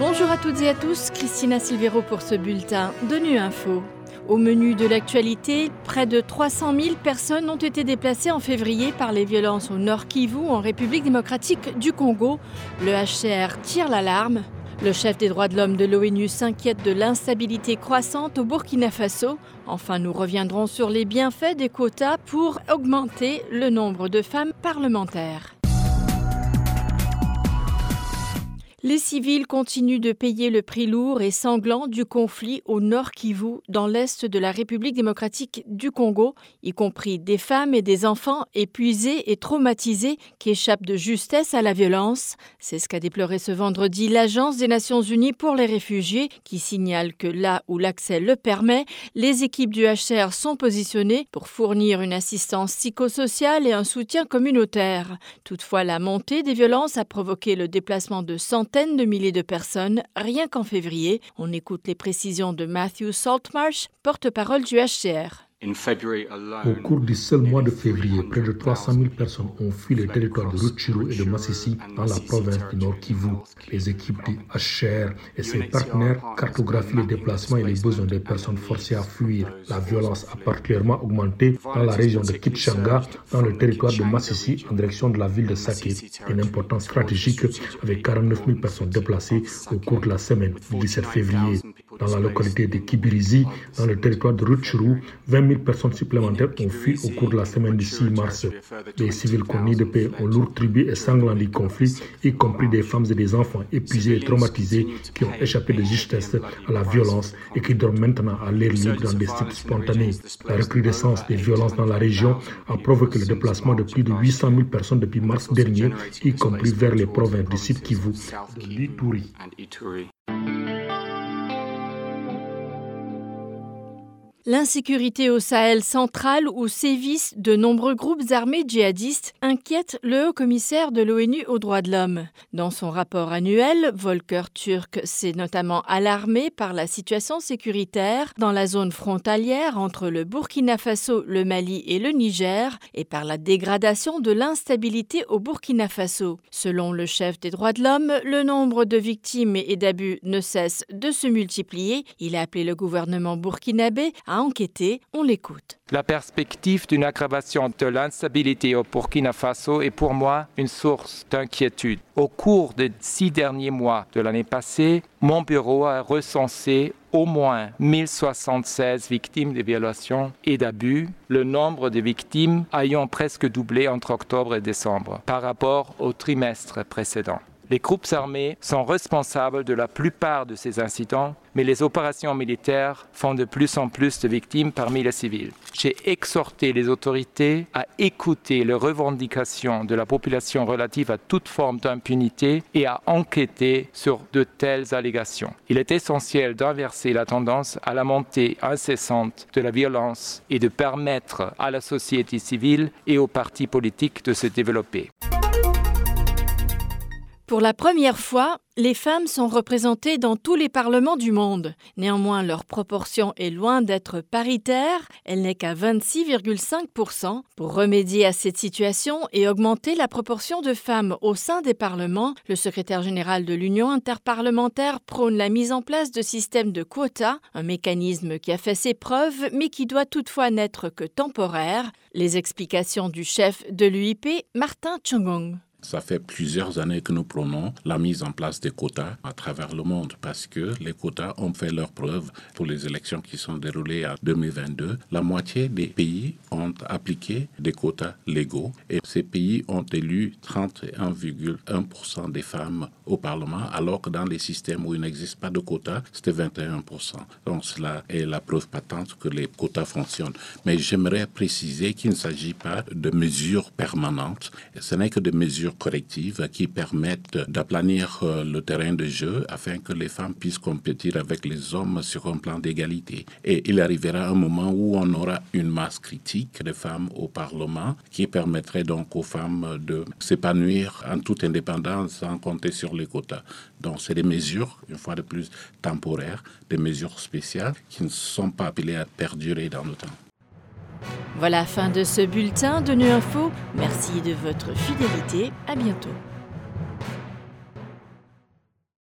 Bonjour à toutes et à tous, Christina Silvero pour ce bulletin de Nu Info. Au menu de l'actualité, près de 300 000 personnes ont été déplacées en février par les violences au Nord Kivu, en République démocratique du Congo. Le HCR tire l'alarme. Le chef des droits de l'homme de l'ONU s'inquiète de l'instabilité croissante au Burkina Faso. Enfin, nous reviendrons sur les bienfaits des quotas pour augmenter le nombre de femmes parlementaires. Les civils continuent de payer le prix lourd et sanglant du conflit au nord Kivu, dans l'est de la République démocratique du Congo, y compris des femmes et des enfants épuisés et traumatisés qui échappent de justesse à la violence. C'est ce qu'a déploré ce vendredi l'Agence des Nations Unies pour les réfugiés, qui signale que là où l'accès le permet, les équipes du HCR sont positionnées pour fournir une assistance psychosociale et un soutien communautaire. Toutefois, la montée des violences a provoqué le déplacement de centaines de milliers de personnes rien qu'en février. On écoute les précisions de Matthew Saltmarsh, porte-parole du HCR. Au cours du seul mois de février, près de 300 000 personnes ont fui les territoires de Rutshuru et de Massissi dans la province du Nord Kivu. Les équipes du HR et ses partenaires cartographient les déplacements et les besoins des personnes forcées à fuir. La violence a particulièrement augmenté dans la région de Kitshanga, dans le territoire de Massissi, en direction de la ville de Sake. Une importance stratégique avec 49 000 personnes déplacées au cours de la semaine du 17 février. Dans la localité de Kibirizi, dans le territoire de Rutshuru, 20 000 personnes supplémentaires ont fui au cours de la semaine du 6 mars. Les civils connus de paix ont lourd tribut et sanglant du conflit, y compris des femmes et des enfants épuisés et traumatisés qui ont échappé de justesse à la violence et qui dorment maintenant à l'air libre dans des sites spontanés. La recrudescence des violences dans la région a provoqué le déplacement de plus de 800 000 personnes depuis mars dernier, y compris vers les provinces du sud Kivu, de l'Ituri. L'insécurité au Sahel central où sévissent de nombreux groupes armés djihadistes inquiète le haut commissaire de l'ONU aux droits de l'homme. Dans son rapport annuel, Volker Turk s'est notamment alarmé par la situation sécuritaire dans la zone frontalière entre le Burkina Faso, le Mali et le Niger et par la dégradation de l'instabilité au Burkina Faso. Selon le chef des droits de l'homme, le nombre de victimes et d'abus ne cesse de se multiplier. Il a appelé le gouvernement burkinabé enquêter. On l'écoute. La perspective d'une aggravation de l'instabilité au Burkina Faso est pour moi une source d'inquiétude. Au cours des six derniers mois de l'année passée, mon bureau a recensé au moins 1076 victimes de violations et d'abus, le nombre de victimes ayant presque doublé entre octobre et décembre par rapport au trimestre précédent. Les groupes armés sont responsables de la plupart de ces incidents, mais les opérations militaires font de plus en plus de victimes parmi les civils. J'ai exhorté les autorités à écouter les revendications de la population relatives à toute forme d'impunité et à enquêter sur de telles allégations. Il est essentiel d'inverser la tendance à la montée incessante de la violence et de permettre à la société civile et aux partis politiques de se développer. Pour la première fois, les femmes sont représentées dans tous les parlements du monde. Néanmoins, leur proportion est loin d'être paritaire, elle n'est qu'à 26,5%. Pour remédier à cette situation et augmenter la proportion de femmes au sein des parlements, le secrétaire général de l'Union interparlementaire prône la mise en place de systèmes de quotas, un mécanisme qui a fait ses preuves mais qui doit toutefois n'être que temporaire. Les explications du chef de l'UIP, Martin Chungong. Ça fait plusieurs années que nous prenons la mise en place des quotas à travers le monde parce que les quotas ont fait leur preuve pour les élections qui sont déroulées en 2022. La moitié des pays ont appliqué des quotas légaux et ces pays ont élu 31,1% des femmes au Parlement alors que dans les systèmes où il n'existe pas de quotas, c'était 21%. Donc cela est la preuve patente que les quotas fonctionnent. Mais j'aimerais préciser qu'il ne s'agit pas de mesures permanentes. Ce n'est que des mesures correctives qui permettent d'aplanir euh, le terrain de jeu afin que les femmes puissent compétir avec les hommes sur un plan d'égalité. Et il arrivera un moment où on aura une masse critique de femmes au Parlement qui permettrait donc aux femmes de s'épanouir en toute indépendance sans compter sur les quotas. Donc c'est des mesures, une fois de plus, temporaires, des mesures spéciales qui ne sont pas appelées à perdurer dans le temps. Voilà, fin de ce bulletin de Nu Info. Merci de votre fidélité. À bientôt.